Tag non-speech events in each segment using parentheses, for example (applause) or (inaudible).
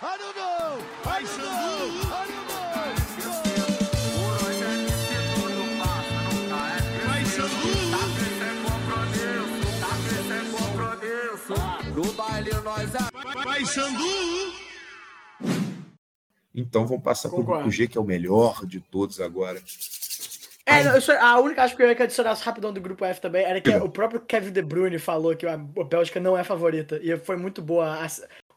I don't know. I don't know. I don't No baile nós Vai, Xandu! Então vamos passar para o grupo G, que é o melhor de todos agora. É, não, a única acho que eu ia adicionar rapidão do grupo F também era que o próprio Kevin De Bruyne falou que a, a Bélgica não é favorita. E foi muito boa.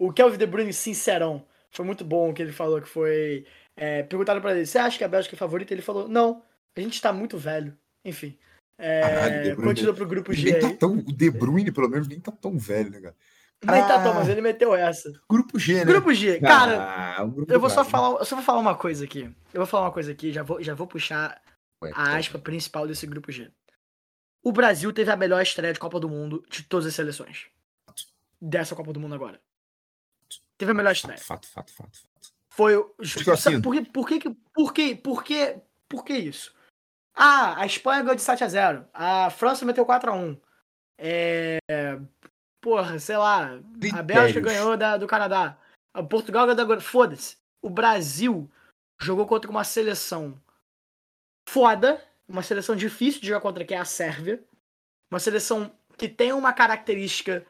O Kevin De Bruyne, sincerão, foi muito bom o que ele falou, que foi. É, perguntaram pra ele, você acha que a Bélgica é favorita? Ele falou, não, a gente tá muito velho. Enfim. É, Caralho, continua pro grupo G. Tá tão, o De Bruyne, pelo menos, nem tá tão velho, né, cara? Nem ah, tá tão, mas ele meteu essa. Grupo G, né? Grupo G, cara. Ah, grupo eu vou só falar, eu só vou falar uma coisa aqui. Eu vou falar uma coisa aqui, já vou, já vou puxar Ué, a aspa tá. principal desse grupo G. O Brasil teve a melhor estreia de Copa do Mundo de todas as seleções. Dessa Copa do Mundo agora. Teve a melhor estreia. Fato, fato, fato, fato. Foi o. Assim, por, que, por, que, por, que, por, que, por que isso? Ah, a Espanha ganhou de 7 a 0 A França meteu 4 a 1 É. Porra, sei lá. A Bélgica ganhou da, do Canadá. A Portugal ganhou da. Foda-se. O Brasil jogou contra uma seleção foda. Uma seleção difícil de jogar contra, que é a Sérvia. Uma seleção que tem uma característica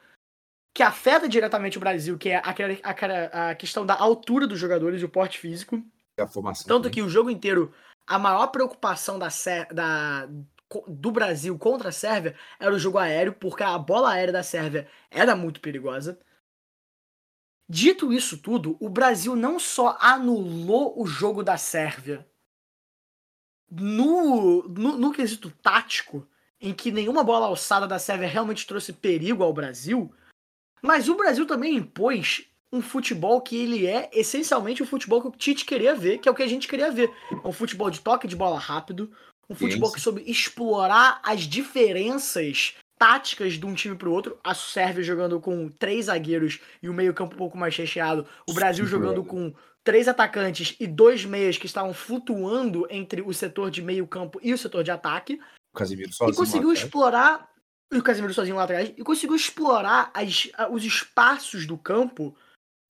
que afeta diretamente o Brasil, que é a, a, a questão da altura dos jogadores e o porte físico. A formação Tanto também. que o jogo inteiro, a maior preocupação da, da, do Brasil contra a Sérvia era o jogo aéreo, porque a bola aérea da Sérvia era muito perigosa. Dito isso tudo, o Brasil não só anulou o jogo da Sérvia no, no, no quesito tático, em que nenhuma bola alçada da Sérvia realmente trouxe perigo ao Brasil, mas o Brasil também impôs um futebol que ele é essencialmente o futebol que o Tite queria ver, que é o que a gente queria ver. É um futebol de toque de bola rápido, um futebol que soube explorar as diferenças táticas de um time para o outro. A Sérvia jogando com três zagueiros e o meio-campo um pouco mais recheado. O Brasil jogando com três atacantes e dois meias que estavam flutuando entre o setor de meio-campo e o setor de ataque. O Casemiro sozinho. E conseguiu explorar. E o Casemiro sozinho lá atrás. E conseguiu explorar as, os espaços do campo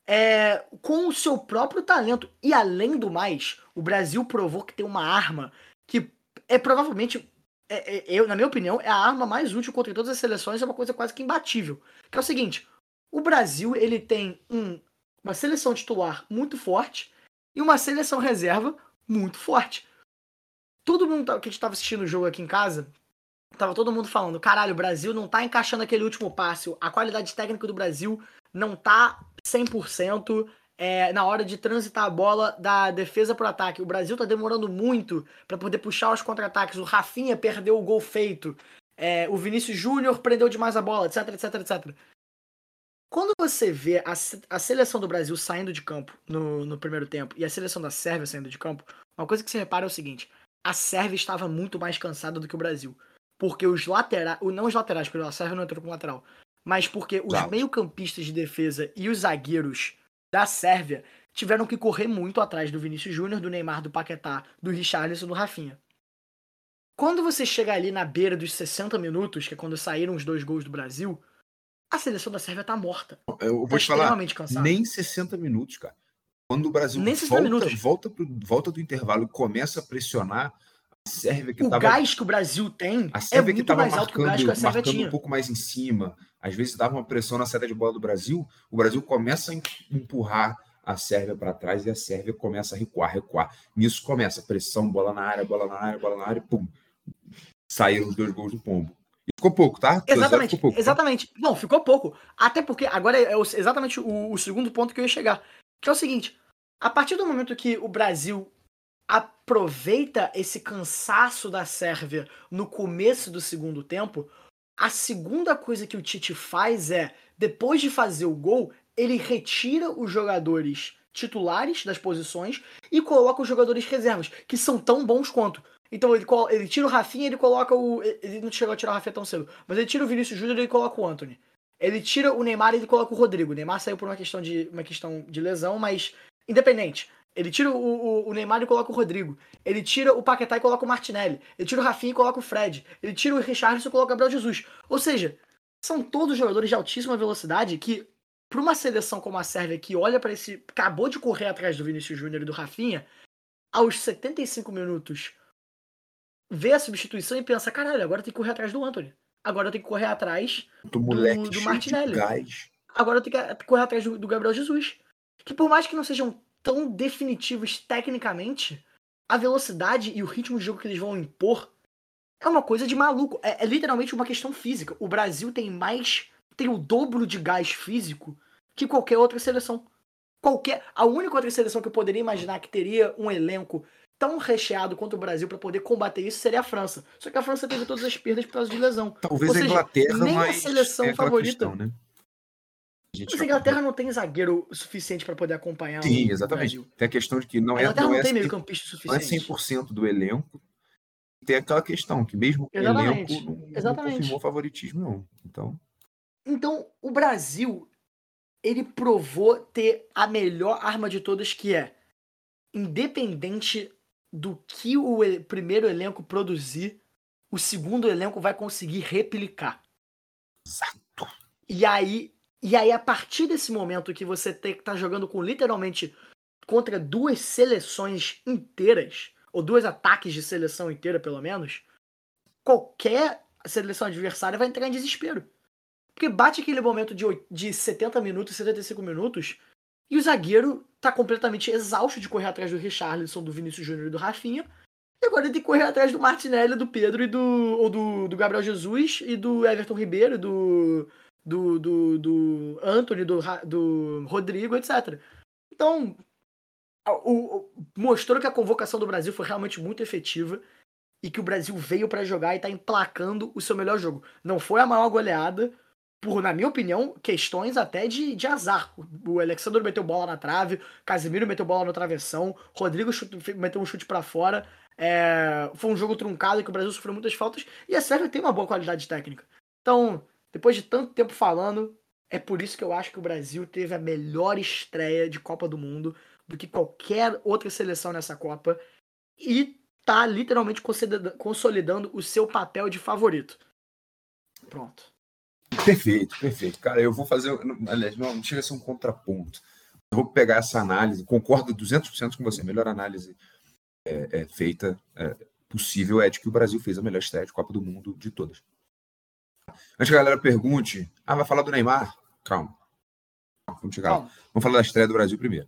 é, com o seu próprio talento. E além do mais, o Brasil provou que tem uma arma que é provavelmente, é, é, eu, na minha opinião, é a arma mais útil contra todas as seleções, é uma coisa quase que imbatível. Que é o seguinte: o Brasil ele tem um, uma seleção titular muito forte e uma seleção reserva muito forte. Todo mundo que a gente estava assistindo o jogo aqui em casa, tava todo mundo falando: caralho, o Brasil não tá encaixando aquele último passe, a qualidade técnica do Brasil não tá 100% é, na hora de transitar a bola da defesa para o ataque. O Brasil está demorando muito para poder puxar os contra-ataques. O Rafinha perdeu o gol feito. É, o Vinícius Júnior prendeu demais a bola, etc, etc, etc. Quando você vê a, a seleção do Brasil saindo de campo no, no primeiro tempo e a seleção da Sérvia saindo de campo, uma coisa que você repara é o seguinte: a Sérvia estava muito mais cansada do que o Brasil. Porque os laterais, não os laterais, porque a Sérvia não entrou com lateral, mas porque os meio-campistas de defesa e os zagueiros da Sérvia tiveram que correr muito atrás do Vinícius Júnior, do Neymar, do Paquetá, do Richarlison, do Rafinha. Quando você chega ali na beira dos 60 minutos, que é quando saíram os dois gols do Brasil, a seleção da Sérvia tá morta. Eu vou tá te falar, cansada. nem 60 minutos, cara. Quando o Brasil volta, volta, pro, volta do intervalo e começa a pressionar, Sérvia que o tava, gás que o Brasil tem a Sérvia é muito que mais marcando, alto que o gás que a Sérvia tinha. um pouco mais em cima, às vezes dava uma pressão na seta de bola do Brasil, o Brasil começa a empurrar a Sérvia para trás e a Sérvia começa a recuar, recuar. Nisso começa pressão, bola na área, bola na área, bola na área, e pum. Saíram os dois gols do Pombo. E ficou pouco, tá? Exatamente, pouco, tá? exatamente. Tá? Não, ficou pouco. Até porque agora é exatamente o, o segundo ponto que eu ia chegar. Que é o seguinte: a partir do momento que o Brasil aproveita esse cansaço da Sérvia no começo do segundo tempo, a segunda coisa que o Tite faz é, depois de fazer o gol, ele retira os jogadores titulares das posições e coloca os jogadores reservas, que são tão bons quanto. Então ele, ele tira o Rafinha ele coloca o. Ele não chegou a tirar o Rafinha tão cedo, mas ele tira o Vinícius Júnior e ele coloca o Anthony. Ele tira o Neymar e ele coloca o Rodrigo. O Neymar saiu por uma questão de, uma questão de lesão, mas independente. Ele tira o, o, o, Neymar e coloca o Rodrigo. Ele tira o Paquetá e coloca o Martinelli. Ele tira o Rafinha e coloca o Fred. Ele tira o Richardson e coloca o Gabriel Jesus. Ou seja, são todos jogadores de altíssima velocidade que para uma seleção como a Sérvia, que olha para esse. acabou de correr atrás do Vinícius Júnior e do Rafinha, aos 75 minutos, vê a substituição e pensa: caralho, agora tem que correr atrás do Anthony. Agora tem que correr atrás do, do, do Martinelli. Agora tem que correr atrás do, do Gabriel Jesus. Que por mais que não sejam tão definitivos tecnicamente, a velocidade e o ritmo de jogo que eles vão impor é uma coisa de maluco. É, é, literalmente uma questão física. O Brasil tem mais. tem o dobro de gás físico que qualquer outra seleção. Qualquer. A única outra seleção que eu poderia imaginar que teria um elenco tão recheado quanto o Brasil para poder combater isso seria a França. Só que a França teve todas as perdas por causa de lesão. Talvez seja, a Inglaterra, nem a seleção é favorita. Questão, né? Mas a Inglaterra não tem zagueiro suficiente para poder acompanhar Sim, exatamente. Brasil. Tem a questão de que não é. A Inglaterra não, não é, tem meio campista suficiente. Não é 100% do elenco. Tem aquela questão que mesmo o elenco não, exatamente. não confirmou favoritismo, não. Então. Então, o Brasil, ele provou ter a melhor arma de todas, que é independente do que o primeiro elenco produzir, o segundo elenco vai conseguir replicar. Exato. E aí e aí, a partir desse momento que você tem que tá jogando com literalmente contra duas seleções inteiras, ou dois ataques de seleção inteira, pelo menos, qualquer seleção adversária vai entrar em desespero. Porque bate aquele momento de, de 70 minutos, 75 minutos, e o zagueiro tá completamente exausto de correr atrás do Richarlison, do Vinícius Júnior e do Rafinha. E agora ele tem que correr atrás do Martinelli, do Pedro e do. ou do, do Gabriel Jesus e do Everton Ribeiro, do do, do, do Anthony, do, do Rodrigo, etc. Então, o, o, mostrou que a convocação do Brasil foi realmente muito efetiva e que o Brasil veio para jogar e está emplacando o seu melhor jogo. Não foi a maior goleada, por, na minha opinião, questões até de, de azar. O Alexandre meteu bola na trave, Casemiro meteu bola no travessão, Rodrigo chute, meteu um chute para fora. É, foi um jogo truncado que o Brasil sofreu muitas faltas e a Sérvia tem uma boa qualidade técnica. Então, depois de tanto tempo falando, é por isso que eu acho que o Brasil teve a melhor estreia de Copa do Mundo do que qualquer outra seleção nessa Copa e tá literalmente consolidando o seu papel de favorito. Pronto. Perfeito, perfeito. Cara, eu vou fazer. Aliás, não, chega a ser um contraponto. Eu vou pegar essa análise, concordo 200% com você. A melhor análise é, é feita, é, possível, é de que o Brasil fez a melhor estreia de Copa do Mundo de todas. Antes que a galera pergunte, ah, vai falar do Neymar? Calma. Vamos chegar Calma. Vamos falar da estreia do Brasil primeiro.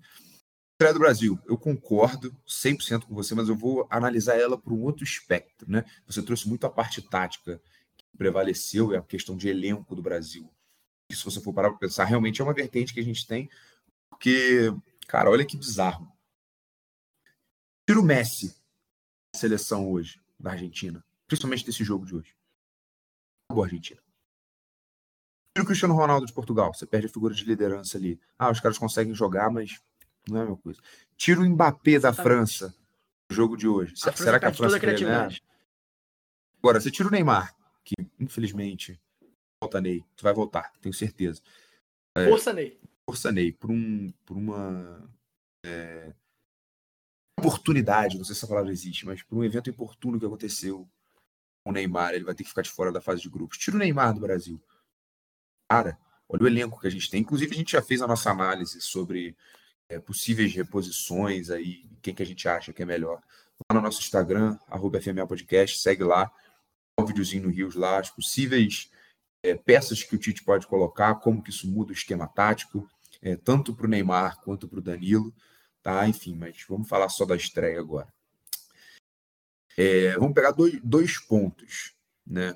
Estreia do Brasil, eu concordo 100% com você, mas eu vou analisar ela por um outro espectro, né? Você trouxe muito a parte tática que prevaleceu, é a questão de elenco do Brasil. E se você for parar para pensar, realmente é uma vertente que a gente tem, porque, cara, olha que bizarro. Tira o Messi da seleção hoje, da Argentina, principalmente desse jogo de hoje. Acabou a Argentina. Tira o Cristiano Ronaldo de Portugal, você perde a figura de liderança ali. Ah, os caras conseguem jogar, mas não é a mesma coisa. Tira o Mbappé da França no jogo de hoje. A Será que a França ganha? Agora, você tira o Neymar, que infelizmente volta Ney, tu vai voltar, tenho certeza. É, força Ney. Força Ney, por, um, por uma é, oportunidade, não sei se essa palavra existe, mas por um evento oportuno que aconteceu o Neymar, ele vai ter que ficar de fora da fase de grupos. Tira o Neymar do Brasil cara, olha o elenco que a gente tem. Inclusive, a gente já fez a nossa análise sobre é, possíveis reposições aí, quem que a gente acha que é melhor. Lá no nosso Instagram, arroba Podcast, segue lá, um videozinho no Rios lá, as possíveis é, peças que o Tite pode colocar, como que isso muda o esquema tático, é, tanto para o Neymar quanto para o Danilo, tá? Enfim, mas vamos falar só da estreia agora. É, vamos pegar dois, dois pontos, né?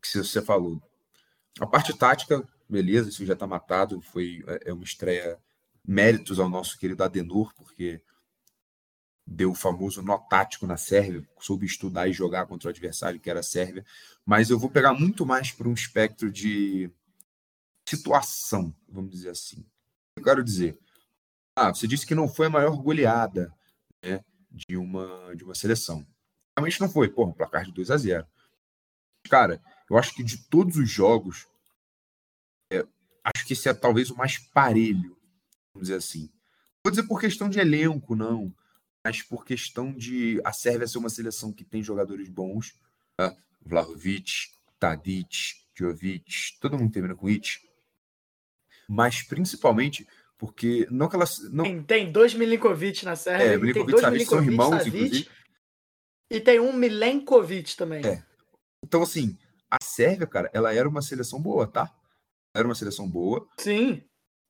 Que você falou. A parte tática, beleza, isso já está matado. Foi é, é uma estreia méritos ao nosso querido Adenor, porque deu o famoso nó tático na Sérvia, soube estudar e jogar contra o adversário, que era a Sérvia. Mas eu vou pegar muito mais para um espectro de situação, vamos dizer assim. Eu quero dizer, ah, você disse que não foi a maior goleada né, de, uma, de uma seleção. Realmente não foi, porra, um placar de 2 a 0 Cara, eu acho que de todos os jogos, é, acho que esse é talvez o mais parelho, vamos dizer assim. Vou dizer por questão de elenco, não, mas por questão de a Sérvia ser uma seleção que tem jogadores bons, tá? Vlahovic, Tadic, Jovic, todo mundo termina com it. mas principalmente porque não que elas não tem, tem dois Milinkovic na Sérvia, é, Milinkovic, tem dois Milinkovic são irmãos Savic, inclusive. E tem um Milenkovic também. É. Então assim, a Sérvia, cara, ela era uma seleção boa, tá? Era uma seleção boa. Sim.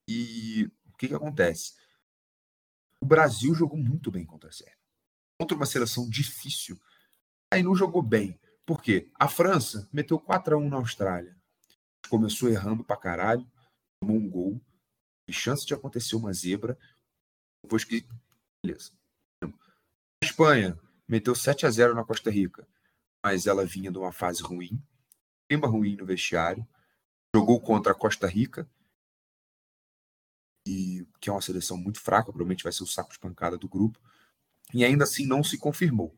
E o que que acontece? O Brasil jogou muito bem contra a Sérvia. Contra uma seleção difícil. Aí não jogou bem. Por quê? A França meteu 4 a 1 na Austrália. Começou errando pra caralho, tomou um gol. E chance de acontecer uma zebra. Depois que. Beleza. A Espanha meteu 7 a 0 na Costa Rica. Mas ela vinha de uma fase ruim. Clima ruim no vestiário. Jogou contra a Costa Rica. E que é uma seleção muito fraca, provavelmente vai ser o saco de pancada do grupo. E ainda assim não se confirmou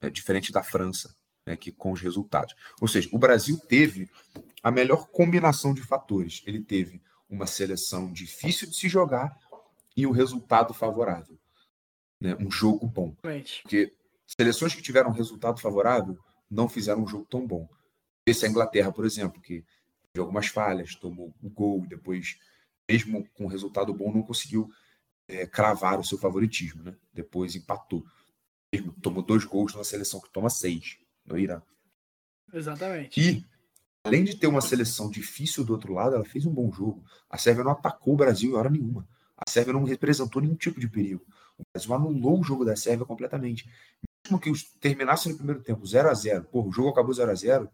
é, diferente da França, né, que com os resultados. Ou seja, o Brasil teve a melhor combinação de fatores. Ele teve uma seleção difícil de se jogar e um resultado favorável. Né, um jogo bom. Porque seleções que tiveram resultado favorável não fizeram um jogo tão bom. Esse é a Inglaterra, por exemplo, que teve algumas falhas, tomou o gol, depois, mesmo com um resultado bom, não conseguiu é, cravar o seu favoritismo. Né? Depois empatou tomou dois gols numa seleção que toma seis no Irã. Exatamente. E, além de ter uma seleção difícil do outro lado, ela fez um bom jogo. A Sérvia não atacou o Brasil em hora nenhuma. A Sérvia não representou nenhum tipo de perigo. O Brasil anulou o jogo da Sérvia completamente. Mesmo que terminasse no primeiro tempo 0 a 0 Pô, o jogo acabou 0 a 0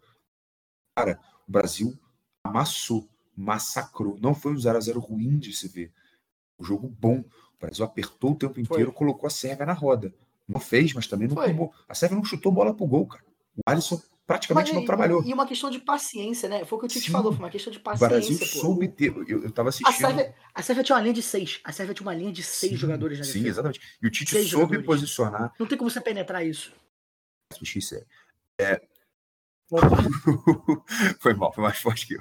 Cara, o Brasil amassou, massacrou. Não foi um 0 a 0 ruim de se ver. O jogo bom. O Brasil apertou o tempo inteiro, foi. colocou a Sérvia na roda. Não fez, mas também não Foi. tomou. A Sérvia não chutou bola pro gol, cara. O Alisson praticamente mas, não trabalhou. E uma questão de paciência, né? Foi o que o Tite Sim. falou, foi uma questão de paciência. O Brasil pô. soube ter. Eu, eu tava assistindo. A Sérvia, a Sérvia tinha uma linha de seis. A Sérvia tinha uma linha de seis sim, jogadores na Sim, exatamente. E o Tite seis soube jogadores. posicionar. Não tem como você penetrar isso. É. (laughs) foi mal, foi mais forte que eu.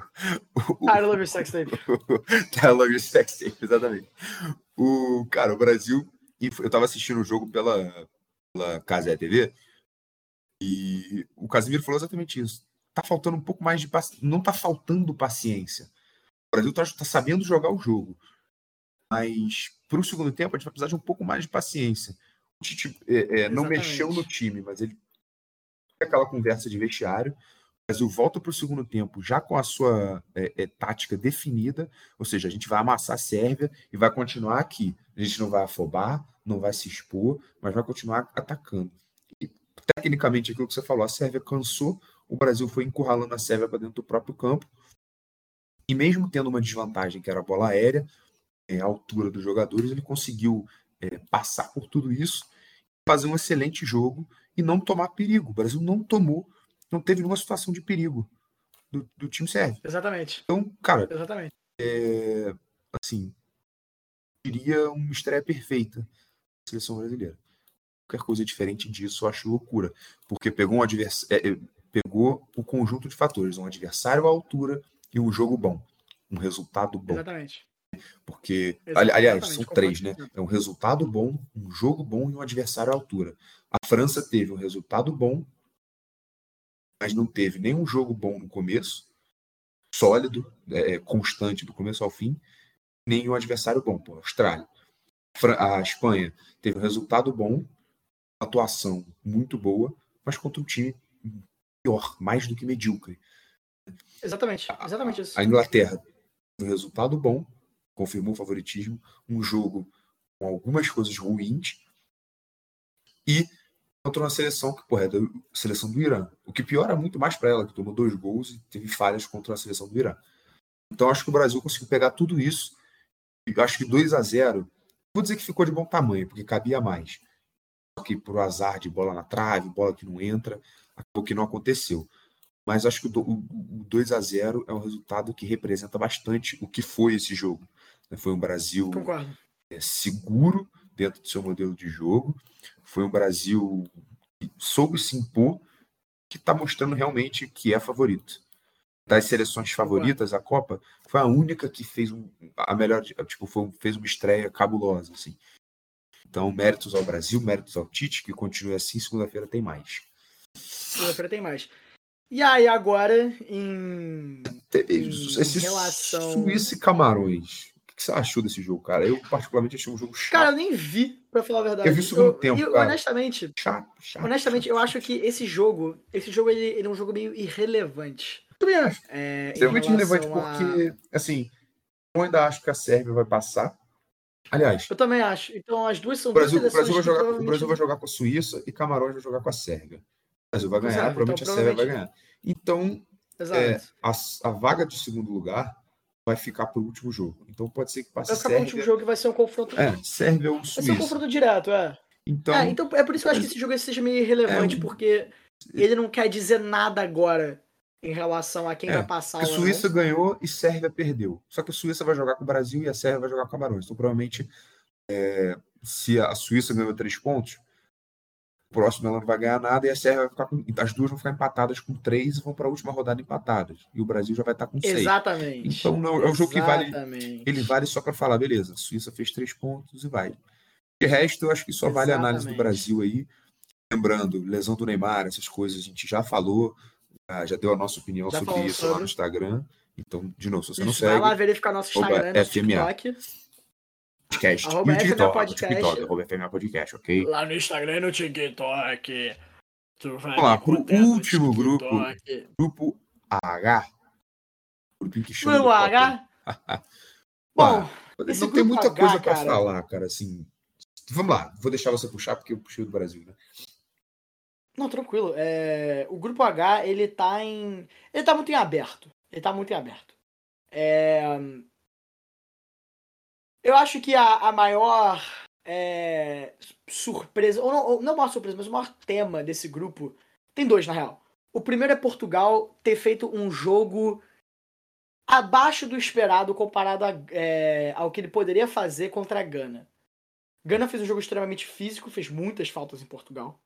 I love your sex tape. (laughs) I love your sex tape, exatamente. O, cara, o Brasil. Eu tava assistindo o jogo pela, pela Casé TV, e o Casimiro falou exatamente isso. Tá faltando um pouco mais de paciência. Não tá faltando paciência. O Brasil tá, tá sabendo jogar o jogo. Mas para o segundo tempo a gente vai precisar de um pouco mais de paciência. O Tite é, é, não mexeu no time, mas ele aquela conversa de vestiário. O Brasil volta para o segundo tempo já com a sua é, é, tática definida, ou seja, a gente vai amassar a Sérvia e vai continuar aqui. A gente não vai afobar, não vai se expor, mas vai continuar atacando. Tecnicamente, aquilo que você falou, a Sérvia cansou, o Brasil foi encurralando a Sérvia para dentro do próprio campo, e mesmo tendo uma desvantagem, que era a bola aérea, é, a altura dos jogadores, ele conseguiu é, passar por tudo isso, fazer um excelente jogo e não tomar perigo. O Brasil não tomou, não teve nenhuma situação de perigo do, do time sérvio. Exatamente. Então, cara, Exatamente. É, assim, diria uma estreia perfeita seleção brasileira. Qualquer coisa diferente disso eu acho loucura, porque pegou um adversário, é, é, pegou o conjunto de fatores, um adversário à altura e um jogo bom, um resultado bom. Exatamente. Porque, Exatamente. aliás, são três, né? É um resultado bom, um jogo bom e um adversário à altura. A França teve um resultado bom, mas não teve nenhum jogo bom no começo, sólido, é, constante do começo ao fim, nem um adversário bom, pô, Austrália a Espanha teve um resultado bom, atuação muito boa, mas contra um time pior, mais do que medíocre. Exatamente, exatamente isso. A Inglaterra um resultado bom, confirmou o favoritismo, um jogo com algumas coisas ruins e contra uma seleção que, porra, é da seleção do Irã. O que piora muito mais para ela, que tomou dois gols e teve falhas contra a seleção do Irã. Então acho que o Brasil conseguiu pegar tudo isso. E acho que 2 a 0 vou dizer que ficou de bom tamanho, porque cabia mais. Que por azar de bola na trave, bola que não entra, acabou que não aconteceu. Mas acho que o, 2 a 0 é um resultado que representa bastante o que foi esse jogo. Foi um Brasil é, seguro dentro do seu modelo de jogo. Foi um Brasil que soube se impor, que está mostrando realmente que é favorito das seleções favoritas, a Copa, foi a única que fez um, a melhor, tipo, foi, fez uma estreia cabulosa, assim. Então, méritos ao Brasil, méritos ao Tite, que continue assim, segunda-feira tem mais. Segunda-feira tem mais. E aí, agora, em Teve esse relação... Suíça e Camarões. O que você achou desse jogo, cara? Eu, particularmente, achei um jogo chato. Cara, eu nem vi, pra falar a verdade. Eu vi o segundo eu, tempo, eu, cara. Honestamente, chato, chato, honestamente chato, eu acho que esse jogo, esse jogo, ele, ele é um jogo meio irrelevante. Também acho. É, Extremamente irrelevante, a... porque, assim, eu ainda acho que a Sérvia vai passar. Aliás. Eu também acho. Então as duas são o Brasil, duas o Brasil vai jogar, provavelmente... O Brasil vai jogar com a Suíça e Camarões vai jogar com a Sérvia. O Brasil vai ganhar, então, provavelmente então, a Sérvia vai ganhar. Então, é, a, a, vaga de segundo lugar vai ficar para o último jogo. Então pode ser que passe Vai ficar para o último jogo e vai ser um confronto. É, Sérvia ou Suíça. Vai ser um confronto direto, é. Então, é, então é por isso que eu acho que esse jogo seja meio irrelevante, é, porque ele não quer dizer nada agora em relação a quem é, vai passar. A Suíça não. ganhou e Sérvia perdeu. Só que a Suíça vai jogar com o Brasil e a Sérvia vai jogar com o Camarões. Então, provavelmente, é, se a Suíça ganhou três pontos, o próximo ela não vai ganhar nada e a Sérvia vai ficar com. As duas vão ficar empatadas com três e vão para a última rodada empatadas. E o Brasil já vai estar com seis. Exatamente. Então, não, é um jogo que vale. Ele vale só para falar, beleza, a Suíça fez três pontos e vai. De resto, eu acho que só Exatamente. vale a análise do Brasil aí. Lembrando, lesão do Neymar, essas coisas a gente já falou. Ah, já deu a nossa opinião já sobre isso sobre. lá no Instagram. Então, de novo, se você isso, não segue. Vai lá verificar nosso Instagram, nosso FMA. TikTok. Podcast. Arroba e o TikTok, podcast. TikTok, arroba FMA Podcast, ok? Lá no Instagram e no TikTok. Tu vai Vamos lá, pro último grupo. Grupo H. Grupo que chama. (laughs) Grupo H? Bom, não tem muita H, coisa para falar, cara, assim. Vamos lá, vou deixar você puxar porque eu puxei do Brasil, né? Não, tranquilo. É, o grupo H, ele tá em. Ele tá muito em aberto. Ele tá muito em aberto. É, eu acho que a, a maior é, surpresa, ou não, ou não maior surpresa, mas o maior tema desse grupo, tem dois na real. O primeiro é Portugal ter feito um jogo abaixo do esperado comparado a, é, ao que ele poderia fazer contra a Gana. Gana fez um jogo extremamente físico, fez muitas faltas em Portugal.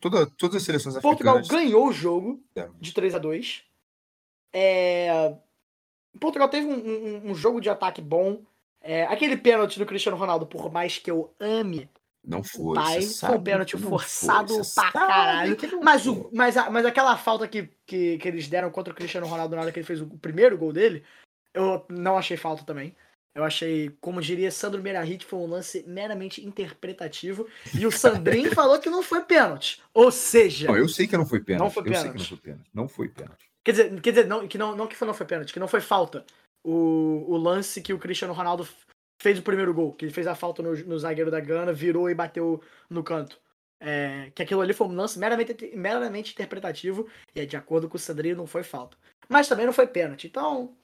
Toda, todas as seleções Portugal africanas... ganhou o jogo é. de 3 a 2 é... Portugal teve um, um, um, jogo de ataque bom. É... Aquele pênalti do Cristiano Ronaldo, por mais que eu ame. Não foi. Pai, foi um pênalti forçado foi, pra caralho. Mas, o, mas, a, mas aquela falta que, que, que eles deram contra o Cristiano Ronaldo na hora que ele fez o primeiro gol dele, eu não achei falta também. Eu achei, como diria Sandro Merahit, foi um lance meramente interpretativo. E o Sandrinho (laughs) falou que não foi pênalti. Ou seja. Não, eu sei que não foi pênalti. Não foi pênalti. Eu sei que não foi pênalti. Não foi pênalti. Quer dizer, quer dizer não, que não, não que não foi pênalti, que não foi falta. O, o lance que o Cristiano Ronaldo fez o primeiro gol, que ele fez a falta no, no zagueiro da Gana, virou e bateu no canto. É, que aquilo ali foi um lance meramente, meramente interpretativo e, de acordo com o Sandrinho, não foi falta. Mas também não foi pênalti. Então,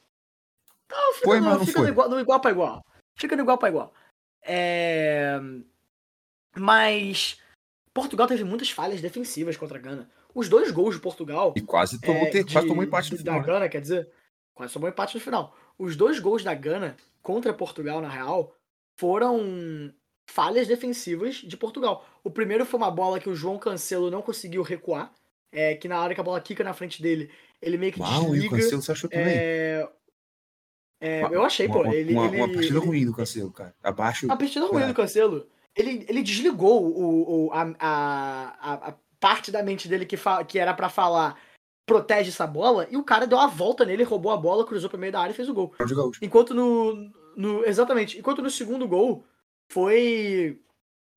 não, fica, foi, no, mas não fica foi. No, igual, no igual para igual. Fica no igual para igual. É... Mas Portugal teve muitas falhas defensivas contra a Gana. Os dois gols de Portugal. E quase tomou, é, ter, de, quase tomou empate no final. Da Gana, quer dizer, quase tomou empate no final. Os dois gols da Gana contra Portugal, na real, foram falhas defensivas de Portugal. O primeiro foi uma bola que o João Cancelo não conseguiu recuar. É, que na hora que a bola quica na frente dele, ele meio que Uau, desliga. E o Cancelo você achou também? É, é, eu achei, pô. Uma, ele, uma, ele, uma partida ele, ruim do Cancelo, cara. Abaixo. A partida ruim do Cancelo. Ele, ele desligou o, o, a, a, a parte da mente dele que, fa, que era para falar protege essa bola, e o cara deu a volta nele, roubou a bola, cruzou pro meio da área e fez o gol. Enquanto no, no. Exatamente. Enquanto no segundo gol foi.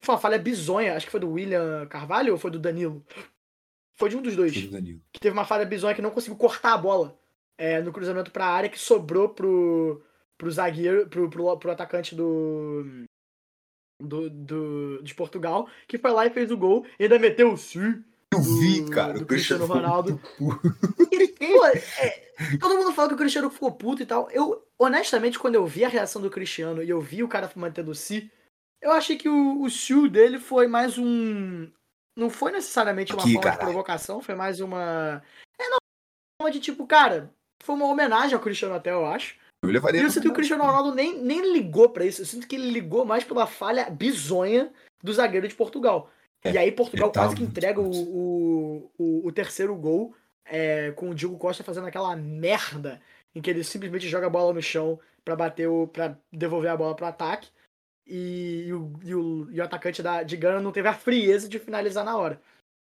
Foi uma falha bizonha. Acho que foi do William Carvalho ou foi do Danilo? Foi de um dos dois. Foi do Danilo. Que teve uma falha bizonha que não conseguiu cortar a bola é, no cruzamento para a área que sobrou pro, pro zagueiro, pro, pro, pro atacante do, do, do, de Portugal, que foi lá e fez o gol e ainda meteu o sim. Eu vi, cara. Do Cristiano, Ronaldo. E, pô, é, todo mundo fala que o Cristiano ficou puto e tal. Eu, honestamente, quando eu vi a reação do Cristiano e eu vi o cara mantendo o si, eu achei que o, o dele foi mais um. Não foi necessariamente uma Aqui, forma caralho. de provocação, foi mais uma. É, não, uma de tipo, cara, foi uma homenagem ao Cristiano até, eu acho. Eu levaria e eu sinto que o Cristiano Ronaldo nem, nem ligou para isso. Eu sinto que ele ligou mais pela falha bizonha do zagueiro de Portugal. É, e aí Portugal quase que entrega o, o, o, o, terceiro gol é, com o Diego Costa fazendo aquela merda em que ele simplesmente joga a bola no chão para bater o. para devolver a bola pro ataque. E, e, o, e, o, e o atacante da, de Gana não teve a frieza de finalizar na hora.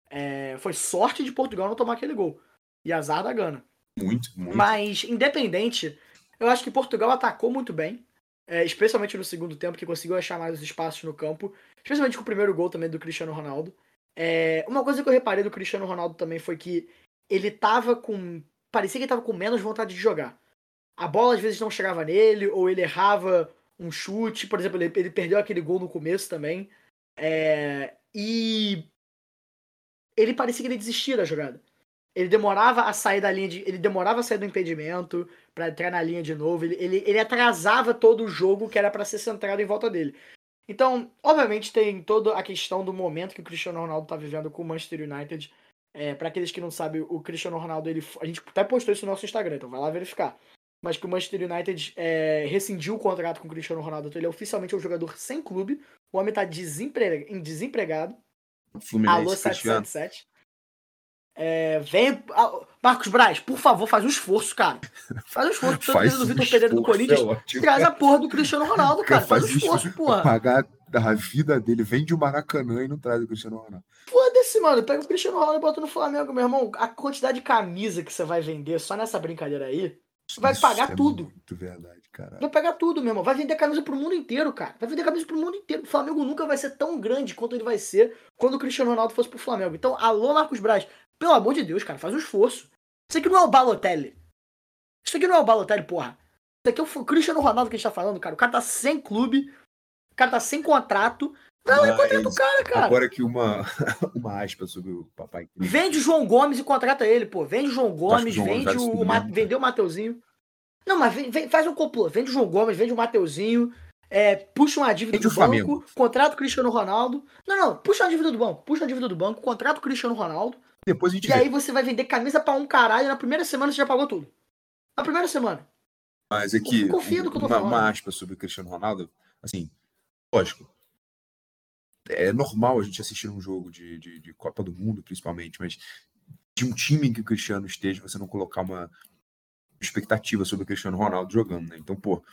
É, foi sorte de Portugal não tomar aquele gol. E azar da Gana. Muito, muito. Mas, independente, eu acho que Portugal atacou muito bem. É, especialmente no segundo tempo, que conseguiu achar mais os espaços no campo. Especialmente com o primeiro gol também do Cristiano Ronaldo. É, uma coisa que eu reparei do Cristiano Ronaldo também foi que ele tava com. Parecia que ele tava com menos vontade de jogar. A bola às vezes não chegava nele, ou ele errava um chute. Por exemplo, ele, ele perdeu aquele gol no começo também. É, e ele parecia que ele desistia da jogada. Ele demorava a sair da linha de. Ele demorava a sair do impedimento para entrar na linha de novo. Ele, ele, ele atrasava todo o jogo que era para ser centrado em volta dele. Então, obviamente, tem toda a questão do momento que o Cristiano Ronaldo tá vivendo com o Manchester United. É, para aqueles que não sabem, o Cristiano Ronaldo, ele, a gente até postou isso no nosso Instagram, então vai lá verificar. Mas que o Manchester United é, rescindiu o contrato com o Cristiano Ronaldo, então ele é oficialmente um jogador sem clube. O homem tá desempregado. desempregado. Fluminense, Alô 777. É, vem. Marcos Braz, por favor, faz um esforço, cara. Faz um esforço. faz do Vitor Pereira do Corinthians. É traz a porra do Cristiano Ronaldo, cara. Faz, faz um esforço, porra. Pagar a vida dele, vende o Maracanã e não traz o Cristiano Ronaldo. Foda-se, mano. Pega o Cristiano Ronaldo e bota no Flamengo, meu irmão. A quantidade de camisa que você vai vender só nessa brincadeira aí, vai pagar é tudo. Muito verdade, cara. Vai pegar tudo, meu irmão. Vai vender camisa pro mundo inteiro, cara. Vai vender camisa pro mundo inteiro. O Flamengo nunca vai ser tão grande quanto ele vai ser quando o Cristiano Ronaldo fosse pro Flamengo. Então, alô, Marcos Braz. Pelo amor de Deus, cara, faz um esforço. Isso aqui não é o Balotelli. Isso aqui não é o Balotelli, porra. Isso aqui é o Cristiano Ronaldo que a gente tá falando, cara. O cara tá sem clube, o cara tá sem contrato. Não, é contrata o cara, cara. Agora que uma, (laughs) uma aspa sobre o papai. Vende o João Gomes e contrata ele, pô. Vende o João Gomes, João vende o. o vendeu o Mateuzinho. Não, mas vem, vem, faz um complô. Vende o João Gomes, vende o Mateuzinho. É, puxa uma dívida vende do banco, Flamengo. contrata o Cristiano Ronaldo. Não, não, puxa uma dívida do banco. Puxa uma dívida do banco, contrata o Cristiano Ronaldo. Depois a gente e vê. aí você vai vender camisa pra um caralho na primeira semana você já pagou tudo. Na primeira semana. Mas aqui, Confia do que eu tô uma, falando. uma aspa sobre o Cristiano Ronaldo, assim, lógico, é normal a gente assistir um jogo de, de, de, Copa do Mundo, principalmente, mas de um time em que o Cristiano esteja, você não colocar uma expectativa sobre o Cristiano Ronaldo jogando, né? Então, pô,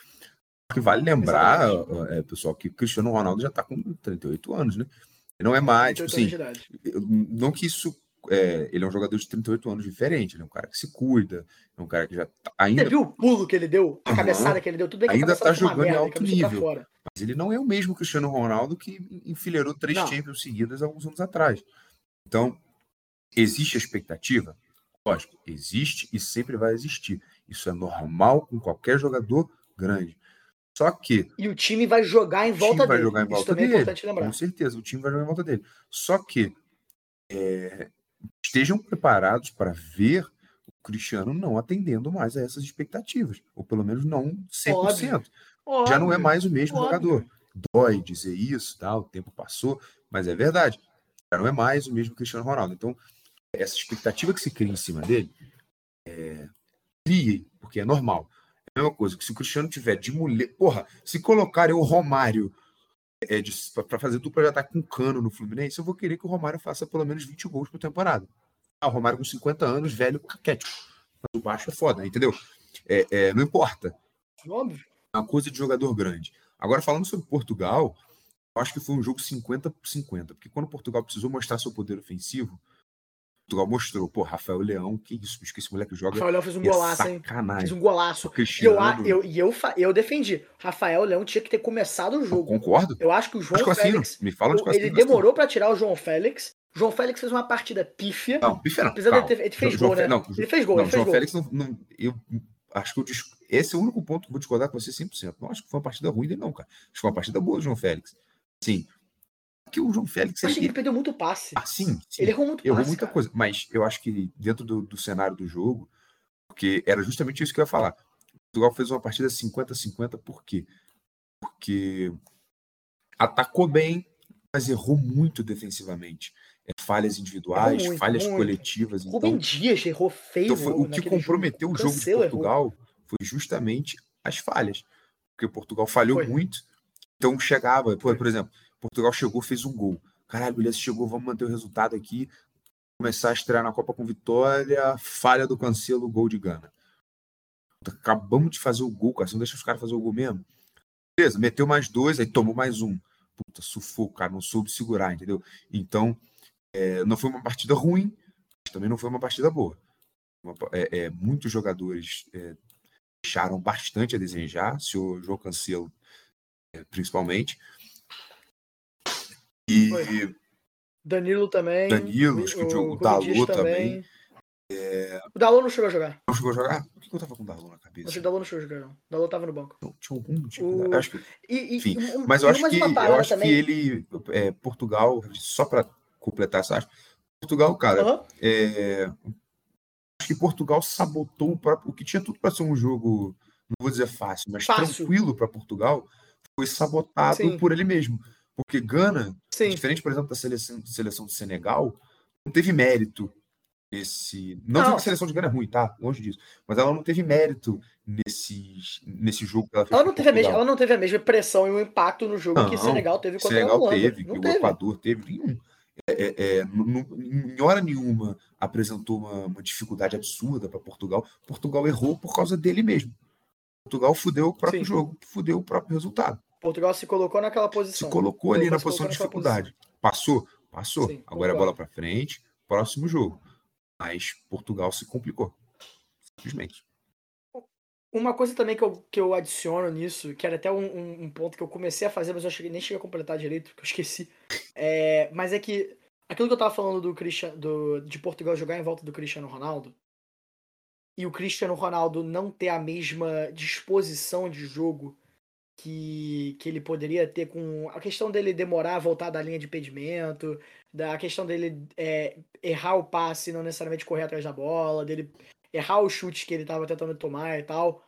que vale lembrar, é, pessoal, que o Cristiano Ronaldo já tá com 38 anos, né? Não é mais, tipo assim, não que isso é, ele é um jogador de 38 anos diferente, ele é um cara que se cuida, é um cara que já tá, ainda. Você viu o pulo que ele deu? A uhum. cabeçada que ele deu? Tudo bem que ainda tá jogando merda, em alto nível. Mas ele não é o mesmo Cristiano Ronaldo que enfileirou três não. Champions seguidas alguns anos atrás. Então, existe a expectativa? Lógico, existe e sempre vai existir. Isso é normal com qualquer jogador grande. Só que. E o time vai jogar em volta vai dele. Jogar em volta Isso também dele, é importante lembrar. Com certeza, o time vai jogar em volta dele. Só que é, estejam preparados para ver o Cristiano não atendendo mais a essas expectativas, ou pelo menos não 100%. Óbvio. Já não é mais o mesmo Óbvio. jogador. Dói dizer isso, tá? o tempo passou, mas é verdade. Já não é mais o mesmo Cristiano Ronaldo. Então, essa expectativa que se cria em cima dele, é, crie, porque é normal. É a mesma coisa que se o Cristiano tiver de mulher. Porra, se colocarem o Romário é, para fazer dupla já tá com cano no Fluminense, eu vou querer que o Romário faça pelo menos 20 gols por temporada. Ah, o Romário com 50 anos, velho, caquético. Mas o baixo é foda, entendeu? É, é, não importa. Óbvio. É uma coisa de jogador grande. Agora, falando sobre Portugal, eu acho que foi um jogo 50 por 50, porque quando Portugal precisou mostrar seu poder ofensivo, Portugal mostrou, pô, Rafael Leão, que isso, que esse moleque joga. Rafael Leão fez um é golaço, sacanagem. hein? Fez um golaço. E eu, eu, eu, eu defendi. Rafael Leão tinha que ter começado o jogo. Eu concordo. Eu acho que o João Félix. Me fala de Ele demorou para tirar o João Félix. João Félix fez uma partida pífia. Não, pífia não. Apesar de ele fez João, gol, né? Não, ele fez gol. Não, ele fez João gol. Félix não, não, eu acho que eu, esse é o único ponto que eu vou discordar com você 100%. Não acho que foi uma partida ruim dele, não, cara. Acho que foi uma partida boa, João Félix. Sim, que o João Félix. Eu acho que ele perdeu muito passe. Ah, sim, sim. Ele errou muito errou passe. muita cara. coisa. Mas eu acho que dentro do, do, cenário do jogo, porque era justamente isso que eu ia falar. Portugal fez uma partida 50-50, por quê? Porque atacou bem, mas errou muito defensivamente. Falhas individuais, muito, falhas muito. coletivas. Rubem então, Dias errou feio. Então o que comprometeu jogo. o jogo de Portugal errou. foi justamente as falhas. Porque Portugal falhou foi. muito. Então chegava, por, por exemplo, Portugal chegou, fez um gol. Caralho, beleza, chegou, vamos manter o resultado aqui. Começar a estrear na Copa com vitória, falha do Cancelo, gol de Gana. Acabamos de fazer o gol, cara. Você não deixa os caras fazer o gol mesmo? Beleza, meteu mais dois, aí tomou mais um. Puta, sufoco, cara, não soube segurar, entendeu? Então, é, não foi uma partida ruim, mas também não foi uma partida boa. é, é, muitos jogadores é, deixaram bastante a desejar, se o João Cancelo é, principalmente. E Foi. Danilo também. Danilo, acho que o, o Dalô também. O Dalô não chegou a jogar. Não chegou a jogar? Por que eu tava com o Dalô na cabeça? Acho o Dalô não chegou a jogar, não. O Dalô tava no banco. Não, tinha algum motivo. O... Acho que... E, e, Enfim, mas eu acho que, eu acho também... que ele. É, Portugal, só para completar essa acho, Portugal, cara, uhum. é, acho que Portugal sabotou o, próprio, o que tinha tudo para ser um jogo, não vou dizer fácil, mas fácil. tranquilo para Portugal, foi sabotado Sim. por ele mesmo. Porque Gana, Sim. diferente, por exemplo, da seleção, seleção do Senegal, não teve mérito nesse. Não, não. que a seleção de Gana é ruim, tá? Longe disso. Mas ela não teve mérito nesse, nesse jogo que ela fez. Ela não, teve a mesma, ela não teve a mesma pressão e o impacto no jogo não, que Senegal teve contra Senegal a Holanda. teve, não que teve. o Equador teve. Nenhum. É, é, é em hora nenhuma apresentou uma, uma dificuldade absurda para Portugal. Portugal errou por causa dele mesmo. Portugal fudeu o próprio Sim. jogo, fudeu o próprio resultado. Portugal se colocou naquela posição. Se colocou ali na posição de dificuldade. Posição. Passou? Passou. Sim, Agora é a bola para frente, próximo jogo. Mas Portugal se complicou. Simplesmente. Uma coisa também que eu, que eu adiciono nisso, que era até um, um, um ponto que eu comecei a fazer, mas eu cheguei, nem cheguei a completar direito, porque eu esqueci. É, mas é que aquilo que eu tava falando do, Christian, do de Portugal jogar em volta do Cristiano Ronaldo, e o Cristiano Ronaldo não ter a mesma disposição de jogo que, que ele poderia ter com a questão dele demorar a voltar da linha de impedimento, da questão dele é, errar o passe, não necessariamente correr atrás da bola, dele errar os chutes que ele estava tentando tomar e tal.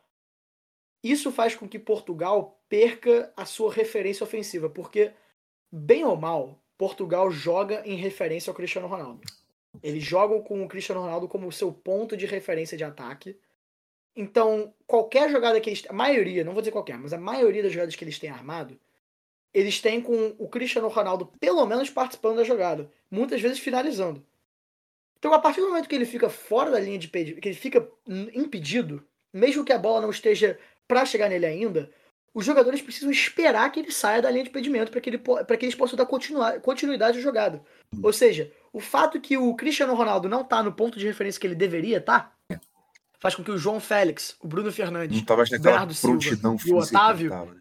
Isso faz com que Portugal perca a sua referência ofensiva, porque, bem ou mal, Portugal joga em referência ao Cristiano Ronaldo. Eles jogam com o Cristiano Ronaldo como seu ponto de referência de ataque. Então, qualquer jogada que eles. A maioria, não vou dizer qualquer, mas a maioria das jogadas que eles têm armado, eles têm com o Cristiano Ronaldo pelo menos participando da jogada. Muitas vezes finalizando. Então, a partir do momento que ele fica fora da linha de impedimento, que ele fica impedido, mesmo que a bola não esteja para chegar nele ainda, os jogadores precisam esperar que ele saia da linha de impedimento para que, ele, que eles possam dar continuidade à jogada. Ou seja, o fato que o Cristiano Ronaldo não tá no ponto de referência que ele deveria estar, tá, faz com que o João Félix, o Bruno Fernandes, o Bernardo Silva e o Otávio. Né?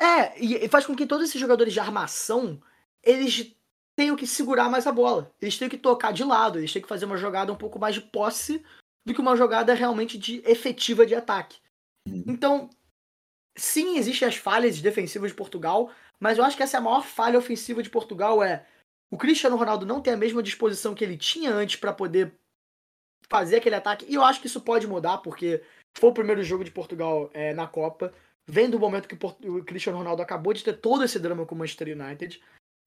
É, e faz com que todos esses jogadores de armação eles tenham que segurar mais a bola. Eles têm que tocar de lado, eles têm que fazer uma jogada um pouco mais de posse do que uma jogada realmente de efetiva de ataque. Uhum. Então, sim, existem as falhas defensivas de Portugal, mas eu acho que essa é a maior falha ofensiva de Portugal é o Cristiano Ronaldo não tem a mesma disposição que ele tinha antes para poder fazer aquele ataque. E eu acho que isso pode mudar, porque foi o primeiro jogo de Portugal é, na Copa. Vem do momento que o Cristiano Ronaldo acabou de ter todo esse drama com o Manchester United.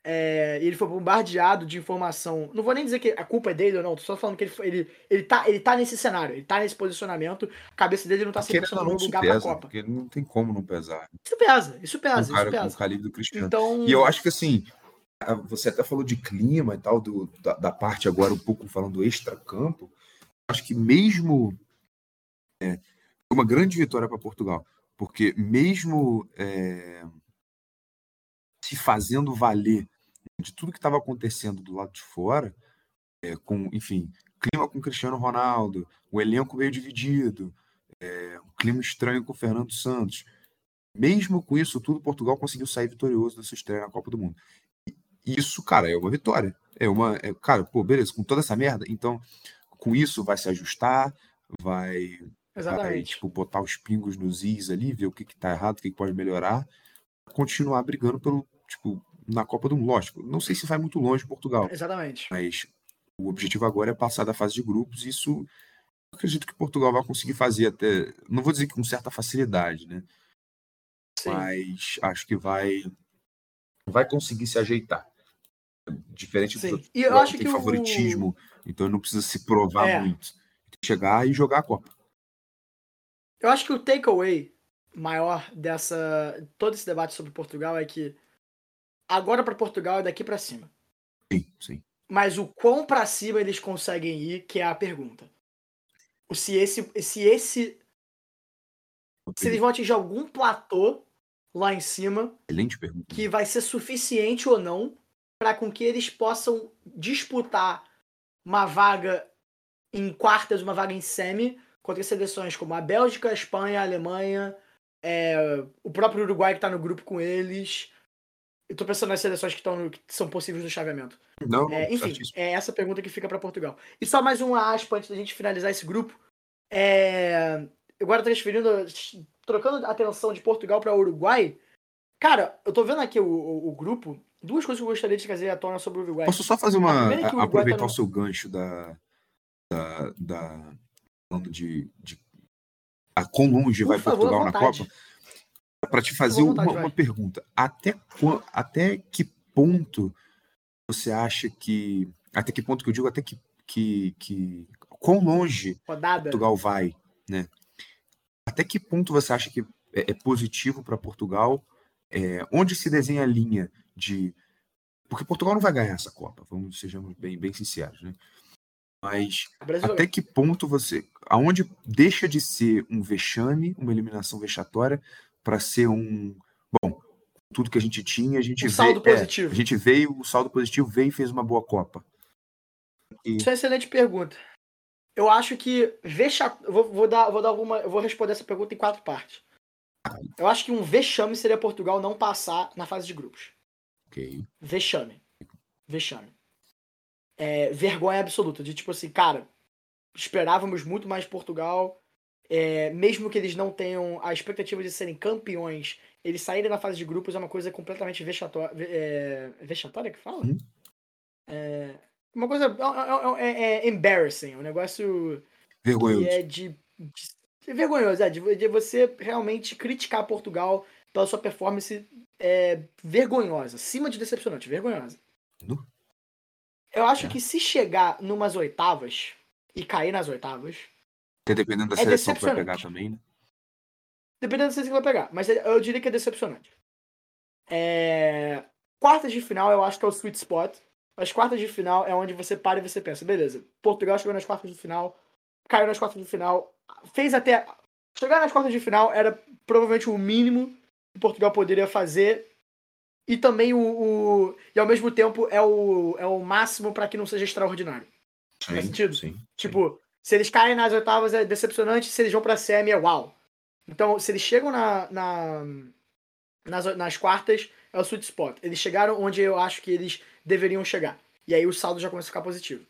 É, ele foi bombardeado de informação. Não vou nem dizer que a culpa é dele ou não, tô só falando que ele, ele, ele, tá, ele tá nesse cenário, ele tá nesse posicionamento, a cabeça dele não tá se posicionando no lugar pesa, pra Copa. Porque não tem como não pesar. Isso pesa, isso pesa. Um cara isso pesa. com o calibre do Cristiano. Então... E eu acho que assim, você até falou de clima e tal, do, da, da parte agora um pouco falando extra-campo. Acho que mesmo. É, uma grande vitória para Portugal, porque mesmo é, se fazendo valer de tudo que estava acontecendo do lado de fora, é, com, enfim, clima com Cristiano Ronaldo, o elenco meio dividido, é, um clima estranho com o Fernando Santos. Mesmo com isso tudo, Portugal conseguiu sair vitorioso dessa estreia na Copa do Mundo. E isso, cara, é uma vitória. É uma, é, cara, pô, beleza, com toda essa merda, então com isso vai se ajustar, vai, vai tipo, botar os pingos nos is ali, ver o que, que tá errado, o que, que pode melhorar, continuar brigando pelo, tipo, na Copa do Mundo. Lógico, não sei se vai muito longe Portugal. Exatamente. Mas o objetivo agora é passar da fase de grupos. Isso acredito que Portugal vai conseguir fazer até. Não vou dizer que com certa facilidade, né? Sim. Mas acho que vai vai conseguir se ajeitar. Diferente Sim. do e eu acho que tem favoritismo, o... então não precisa se provar é. muito. Tem que chegar e jogar a Copa. Eu acho que o takeaway maior dessa todo esse debate sobre Portugal é que agora para Portugal é daqui para cima. Sim, sim. Mas o quão para cima eles conseguem ir, que é a pergunta. Se esse, se esse, se eles vão atingir algum platô lá em cima, excelente pergunta, que vai ser suficiente ou não para com que eles possam disputar uma vaga em quartas uma vaga em semi contra seleções como a Bélgica, a Espanha, a Alemanha, é, o próprio Uruguai que está no grupo com eles. Eu tô pensando nas seleções que, tão, que são possíveis no chaveamento. Não, é, enfim, é essa pergunta que fica para Portugal. E só mais uma aspa antes da gente finalizar esse grupo. É, agora transferindo, trocando a atenção de Portugal para Uruguai. Cara, eu tô vendo aqui o, o, o, grupo. Duas coisas que eu gostaria de trazer à tona sobre o Uruguai. Posso só fazer uma. É aproveitar tá o seu gancho da. da, da falando de, de. A quão longe Por vai favor, Portugal na Copa? Para te fazer vontade, uma, uma pergunta. Até, até que ponto você acha que. Até que ponto que eu digo, até que. que, que quão longe Rodada. Portugal vai, né? Até que ponto você acha que é, é positivo para Portugal? É, onde se desenha a linha de. Porque Portugal não vai ganhar essa Copa, vamos sejamos bem, bem sinceros, né? Mas até que ponto você. Aonde deixa de ser um vexame, uma eliminação vexatória, para ser um. Bom, tudo que a gente tinha, a gente um veio. Saldo positivo. É, a gente veio, o saldo positivo veio e fez uma boa Copa. E... Isso é uma excelente pergunta. Eu acho que vexame. Vou, vou, dar, vou dar alguma. Eu vou responder essa pergunta em quatro partes. Eu acho que um vexame seria Portugal não passar na fase de grupos. Ok. Vexame. Vexame. É, vergonha absoluta. De tipo assim, cara, esperávamos muito mais Portugal. É, mesmo que eles não tenham a expectativa de serem campeões, eles saírem na fase de grupos é uma coisa completamente vexatória. É, vexatória que fala? Hum? É, uma coisa. É, é, é, é embarrassing, um negócio. Vergonhoso. É de, de vergonhoso, é, de, de, você realmente criticar Portugal pela sua performance é, vergonhosa, acima de decepcionante, vergonhosa. Eu acho que se chegar numas oitavas e cair nas oitavas, dependendo da é seleção que vai pegar também, né? Dependendo da seleção que vai pegar. Mas eu diria que é decepcionante. É... Quartas de final eu acho que é o sweet spot. As quartas de final é onde você para e você pensa, beleza, Portugal chegou nas quartas de final, caiu nas quartas de final, fez até. Chegar nas quartas de final era provavelmente o mínimo que Portugal poderia fazer. E também o. o e ao mesmo tempo é o, é o máximo para que não seja extraordinário. Sim, Faz sentido? Sim, tipo, sim. Se eles caem nas oitavas é decepcionante, se eles vão pra semi é uau. Então, se eles chegam na, na, nas, nas quartas, é o sweet spot. Eles chegaram onde eu acho que eles deveriam chegar. E aí o saldo já começa a ficar positivo.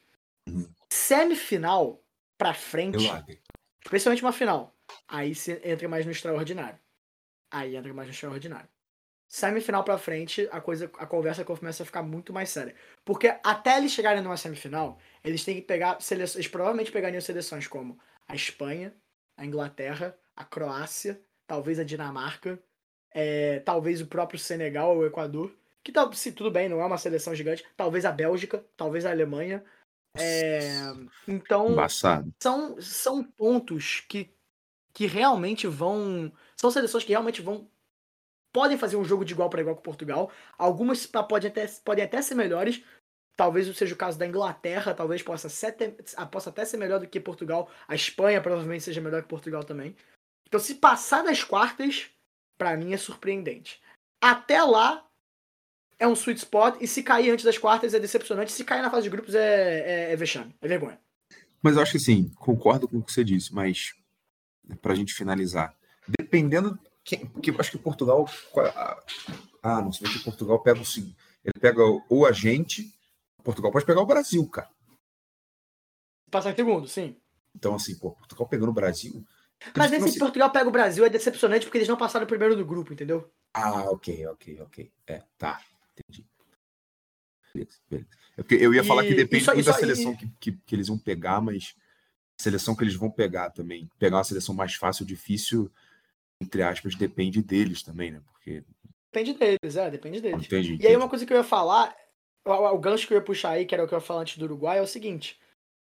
Uhum. Semifinal pra frente, especialmente uma final, aí você entra mais no extraordinário. Aí entra mais no extraordinário. Semifinal pra frente, a coisa, a conversa começa a ficar muito mais séria. Porque até eles chegarem numa semifinal, eles têm que pegar seleções, eles provavelmente pegariam seleções como a Espanha, a Inglaterra, a Croácia, talvez a Dinamarca, é, talvez o próprio Senegal ou o Equador, que tá, se tudo bem, não é uma seleção gigante, talvez a Bélgica, talvez a Alemanha. É, então, Embaçado. são, são pontos que, que realmente vão. São seleções que realmente vão. Podem fazer um jogo de igual para igual com Portugal. Algumas podem até, podem até ser melhores, Talvez seja o caso da Inglaterra, talvez possa, ser, possa até ser melhor do que Portugal. A Espanha provavelmente seja melhor que Portugal também. Então, se passar das quartas, para mim é surpreendente. Até lá, é um sweet spot. E se cair antes das quartas é decepcionante. Se cair na fase de grupos é, é, é vexame, é vergonha. Mas eu acho que sim, concordo com o que você disse, mas pra gente finalizar, dependendo. Quem, porque eu acho que Portugal. Ah, não sei que Portugal pega o seguinte. Ele pega ou a gente Portugal pode pegar o Brasil, cara. Passar em segundo, sim. Então, assim, pô, Portugal pegando o Brasil. Mas esse assim... Portugal pega o Brasil é decepcionante porque eles não passaram primeiro do grupo, entendeu? Ah, ok, ok, ok. É, tá. Entendi. Beleza, beleza. É eu ia e... falar que depende isso, isso, da seleção e... que, que, que, eles vão pegar, mas seleção que eles vão pegar também. Pegar uma seleção mais fácil difícil, entre aspas, depende deles também, né? Porque. Depende deles, é, depende deles. Entendi, entendi. E aí, uma coisa que eu ia falar o, o gancho que eu ia puxar aí, que era o que eu ia falar antes do Uruguai, é o seguinte: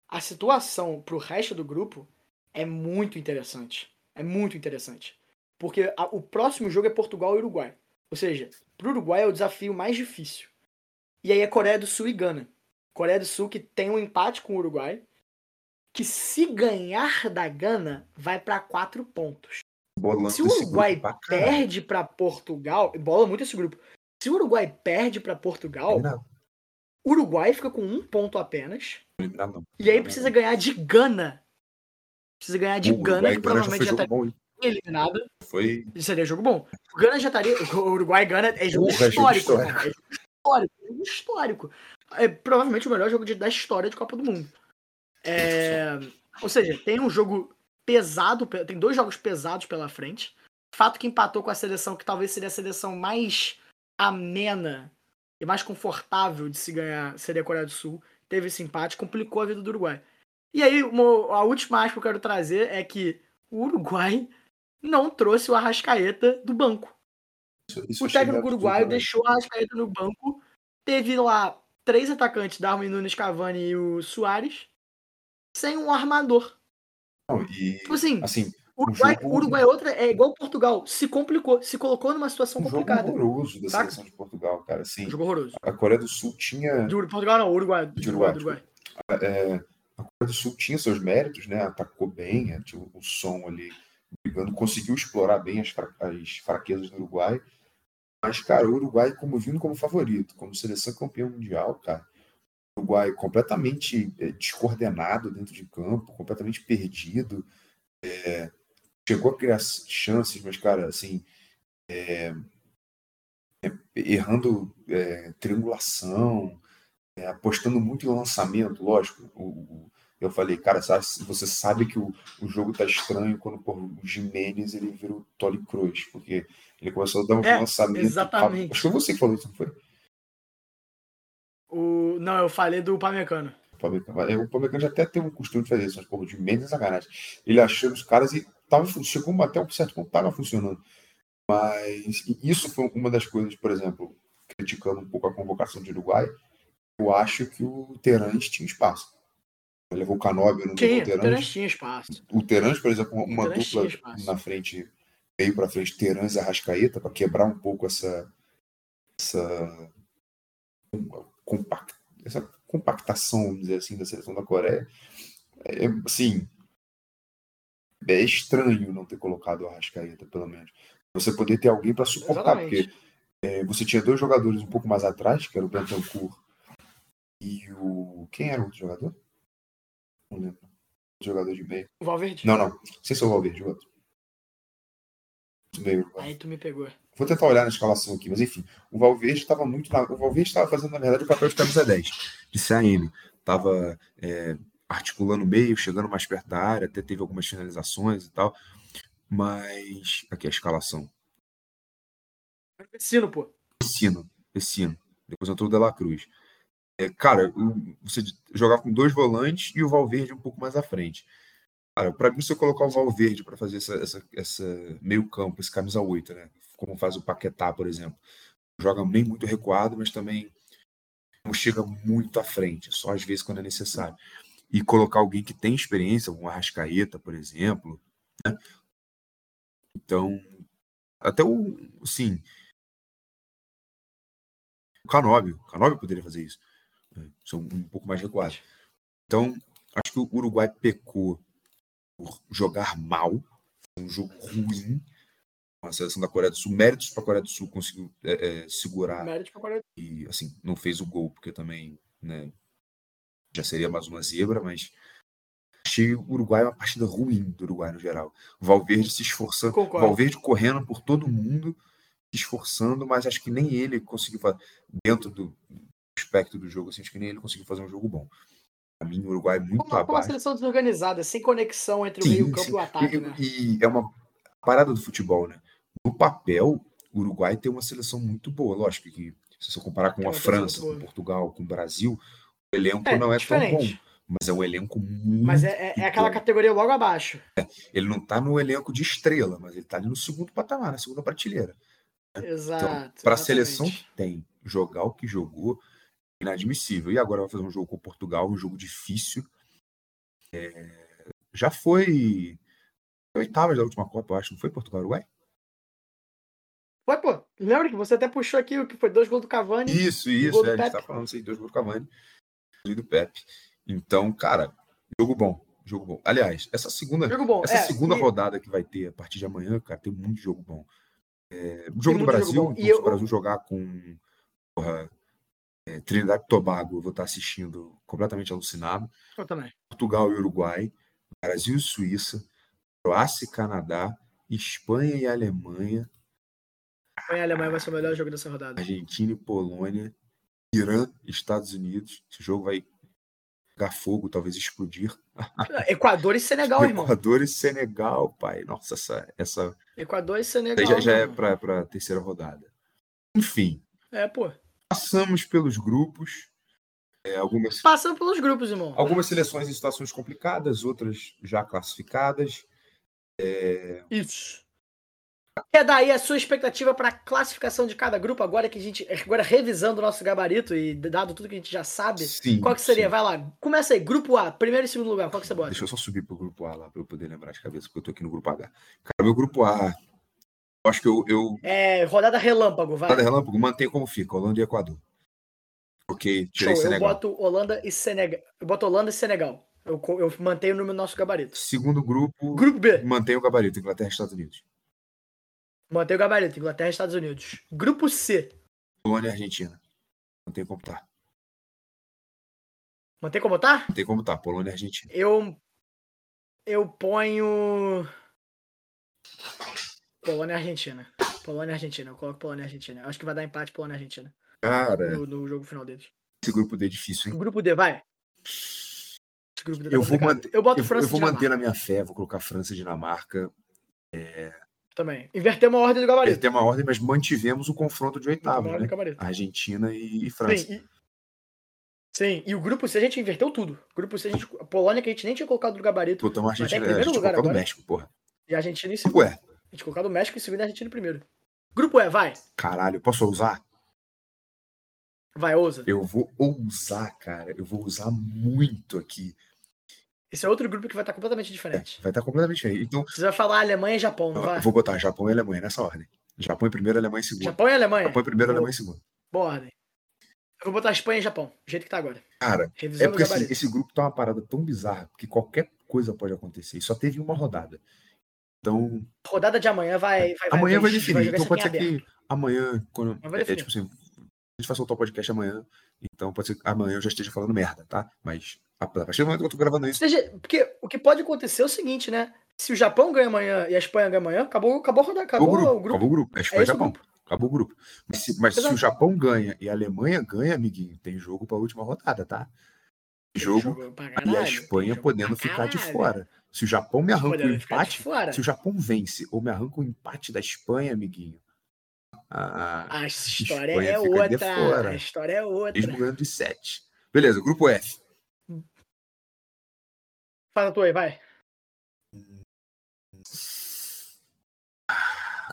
a situação pro resto do grupo é muito interessante. É muito interessante. Porque a, o próximo jogo é Portugal e Uruguai. Ou seja, pro Uruguai é o desafio mais difícil. E aí é Coreia do Sul e Gana. Coreia do Sul que tem um empate com o Uruguai. Que se ganhar da Gana, vai para quatro pontos. Bolando se o Uruguai pra perde para Portugal, bola muito esse grupo. Se o Uruguai perde para Portugal, não Uruguai fica com um ponto apenas. Eliminado não. E aí precisa ganhar de Gana. Precisa ganhar de O Gana, Uruguai que já provavelmente foi já jogo estaria eliminada. Foi. Seria jogo bom. O Gana já estaria. O Uruguai Gana é jogo Porra, é histórico. É jogo histórico. É jogo histórico. É provavelmente o melhor jogo de- da história de Copa do Mundo. É, Ou seja, tem um jogo pesado, pe- tem dois jogos pesados pela frente. Fato que empatou com a seleção que talvez seria a seleção mais amena e mais confortável de se ganhar seria a Coreia do Sul. Teve esse empate, complicou a vida do Uruguai. E aí, uma- a última aspa que eu quero trazer é que o Uruguai não trouxe o Arrascaeta do banco. Isso, isso O técnico uruguaio deixou o Arrascaeta no banco. Teve lá três atacantes, Darwin Nunes, Cavani e o Soares, sem um armador. Não, e, Tipo assim, assim, o Uruguai, jogo- Uruguai é outra, é igual Portugal, se complicou, se colocou numa situação um jogo complicada. horroroso da Saca? seleção de Portugal, cara. Assim, Um jogo horroroso. a Coreia do Sul tinha. De Portugal não, Uruguai. De Uruguai, Uruguai, Uruguai. é, a Coreia do Sul tinha seus méritos, né? Atacou bem, é, tinha o som ali brigando, conseguiu explorar bem as, fra- as fraquezas do Uruguai. Mas, cara, o Uruguai, como vindo como favorito, como seleção campeã mundial, cara, Uruguai completamente é, descoordenado dentro de campo, completamente perdido. é, chegou a criar chances, mas, cara, assim, é, é, errando é, triangulação, é, apostando muito em lançamento, lógico. O, o- eu falei, cara, sabe- você sabe que o, o jogo tá estranho quando por o Jimenez ele vira o Tony Cruz, porque ele começou a dar um É, lançamento. exatamente. Acho que foi você que falou isso, não foi? O... Não, eu falei do Pamecano. O Pamecano já até tem um costume de fazer isso, mas porra, Jimenez é sacanagem. Ele achou os caras e tava, chegou até um certo ponto, tava funcionando. Mas isso foi uma das coisas, por exemplo, criticando um pouco a convocação de Uruguai, eu acho que o Terãs tinha espaço. Ele levou o Canóbio, não levou Tinha, o o Terãs. Terence tinha espaço. O Terãs, por exemplo, uma dupla na frente, veio para frente Terãs e Arrascaeta para quebrar um pouco essa essa compact, essa compactação, vamos dizer assim, da seleção da Coreia. É, assim, é estranho não ter colocado o Arrascaeta, pelo menos. Você poder ter alguém para suportar, Exatamente. porque é, você tinha dois jogadores um pouco mais atrás, que era o Bentancur e o. Quem era o outro jogador? Não lembro. O jogador de meio. O Valverde. Não, não. Sem ser o Valverde, o outro. Meio. Aí tu me pegou. Vou tentar olhar na escalação aqui, mas enfim, o Valverde estava muito. Na... O Valverde estava fazendo, na verdade, o papel de camisa 10, de CAM. Estava é, articulando meio, chegando mais perto da área, até teve algumas finalizações e tal. Mas. Aqui a escalação. Vecino, pô. Vecino, Vecino. Depois entrou o De La Cruz. É, cara, você jogava com dois volantes e o Valverde um pouco mais à frente. Cara, para mim, se eu colocar o Valverde para fazer essa, essa, essa meio campo, esse camisa 8, né? Como faz o Paquetá, por exemplo. Joga bem muito recuado, mas também não chega muito à frente, só às vezes quando é necessário. E colocar alguém que tem experiência, um Arrascaeta, por exemplo. Né? Então, até o, sim, o Canóbio. O Canóbio poderia fazer isso. né? São um pouco mais recuados. Então, acho que o Uruguai pecou por jogar mal. Um jogo ruim. A seleção da Coreia do Sul, méritos para a Coreia do Sul, conseguiu é, é, segurar e assim, não fez o gol, porque também né, já seria mais uma zebra, mas achei o Uruguai uma partida ruim do Uruguai no geral. O Valverde se esforçando, o Concordo. Valverde correndo por todo mundo, se esforçando, mas acho que nem ele conseguiu fazer, dentro do aspecto do jogo, assim, acho que nem ele conseguiu fazer um jogo bom. Para mim, o Uruguai é muito Como, como uma abaixo. seleção desorganizada, sem conexão entre o Sim, meio campo sim. e o ataque, E, né? e é uma parada do futebol, né? No papel, o Uruguai tem uma seleção muito boa. Lógico que se você comparar com a França, com. Portugal, com o Brasil, o elenco É, não é tão diferente. bom. Mas é um elenco muito. Mas é, é- é aquela categoria logo abaixo. Ele não tá no elenco de estrela, mas ele tá ali no segundo patamar, na segunda prateleira. Exato. Então, para a seleção que tem, jogar o que jogou, inadmissível. E agora vai fazer um jogo com Portugal, um jogo difícil. É, Já foi. Oitavas da última Copa, eu acho. Não foi Portugal Foi, pô. Lembra que você até puxou aqui o que foi dois gols do Cavani? Isso, isso. É, a gente tá falando isso aí, dois gols do Cavani e do Pepe. Então, cara, jogo bom. Jogo bom. Aliás, essa segunda, essa é, segunda e- rodada que vai ter a partir de amanhã, cara, tem muito jogo bom. É, o jogo do muito jogo Brasil, bom. E se eu- o Brasil jogar com porra, É, Trinidad e Tobago, eu vou estar assistindo completamente alucinado. Eu também. Portugal e Uruguai, Brasil e Suíça, Croácia e Canadá, Espanha e Alemanha, Espanha e Alemanha vai ser o melhor jogo dessa rodada. Argentina e Polônia, Irã Estados Unidos. Esse jogo vai pegar fogo, talvez explodir. Equador e Senegal, irmão. Equador e Senegal, pai. Nossa, essa. essa... Equador e Senegal. Já, já é para a terceira rodada. Enfim. É, pô. Passamos pelos grupos. É, algumas... Passamos pelos grupos, irmão. Algumas seleções em situações complicadas, outras já classificadas. É... Isso. É daí a sua expectativa para a classificação de cada grupo, agora que a gente. Agora revisando o nosso gabarito e dado tudo que a gente já sabe, sim, qual que seria? Sim. Vai lá, começa aí, grupo A, primeiro e segundo lugar, qual que você bota? Deixa eu só subir pro grupo A lá para eu poder lembrar de cabeça, porque eu tô aqui no grupo H. Cara, meu grupo A. Eu acho que eu. eu... É, rodada relâmpago, vai. Rodada relâmpago, mantém como fica, Holanda e Equador. Ok, tirei Show, Senegal. Eu boto Holanda e Senegal. Eu boto Holanda e Senegal. Eu, eu mantenho no nosso gabarito. Segundo grupo. Grupo B. Mantém o gabarito, Inglaterra e Estados Unidos. Mantém o gabarito, Inglaterra e Estados Unidos. Grupo C. Polônia e Argentina. Mantém como tá. Mantém como tá? Mantém como tá, Polônia e Argentina. Eu. Eu ponho. Polônia e Argentina. Polônia e Argentina. Eu coloco Polônia e Argentina. Acho que vai dar empate Polônia e Argentina. Cara. No, no jogo final deles. Esse grupo D é difícil, hein? Grupo D, vai. Esse grupo D tá eu vou, manter, eu boto eu, França eu vou manter na minha fé, vou colocar França e Dinamarca. É... Também. Invertemos a ordem do gabarito. Tem uma ordem, mas mantivemos o confronto de oitavo, Invertemos a né? Argentina e, e França. Sim, e... Sim, e o grupo C a gente inverteu tudo. O grupo C a gente. A Polônia que a gente nem tinha colocado no gabarito. Botamos a Mas tá em Argentina, a primeiro gente lugar agora. México, porra. E a Argentina em segundo. Ué, A gente colocado o México em segundo e a Argentina em primeiro. Grupo E, vai. caralho, posso usar? Vai, ousa. Eu vou ousar, cara. Eu vou usar muito aqui. Esse é outro grupo que vai estar completamente É, diferente. vai estar completamente diferente. Então, Você vai falar Alemanha e Japão, não vai? eu vou botar Japão e Alemanha nessa ordem. Japão em primeiro, Alemanha em segundo. Japão e Alemanha. Japão em primeiro, Boa. Alemanha em segundo. Boa ordem. Eu vou botar Espanha e Japão, do jeito que tá agora. Cara, é Revisando porque o assim, esse grupo tá uma parada tão bizarra que qualquer coisa pode acontecer. E só teve uma rodada. Então, Rodada de amanhã vai. vai amanhã vai vai definir. jogar Então pode ser aberto. que amanhã, quando. Vai É, definir. tipo assim, a gente vai soltar o podcast amanhã. Então pode ser que amanhã eu já esteja falando merda, tá? Mas a partir do momento que eu tô gravando isso, Seja, porque o que pode acontecer é o seguinte, né? Se o Japão ganha amanhã e a Espanha ganha amanhã, acabou, acabou a rodada. Acabou, acabou o grupo. o grupo. Acabou o grupo. É Espanha É Japão. grupo. Acabou o grupo. Mas, se, mas se o Japão ganha e a Alemanha ganha, amiguinho, tem jogo pra última rodada, tá? Jogo Jogo pra e a tem Espanha jogo podendo ficar de fora. Se o Japão me arranca o de empate, fora. se o Japão vence ou me arranca o empate da Espanha, amiguinho, a A história Espanha é outra. A história é outra. mesmo ganhando de 7. Beleza, grupo F. Fala tu aí, vai.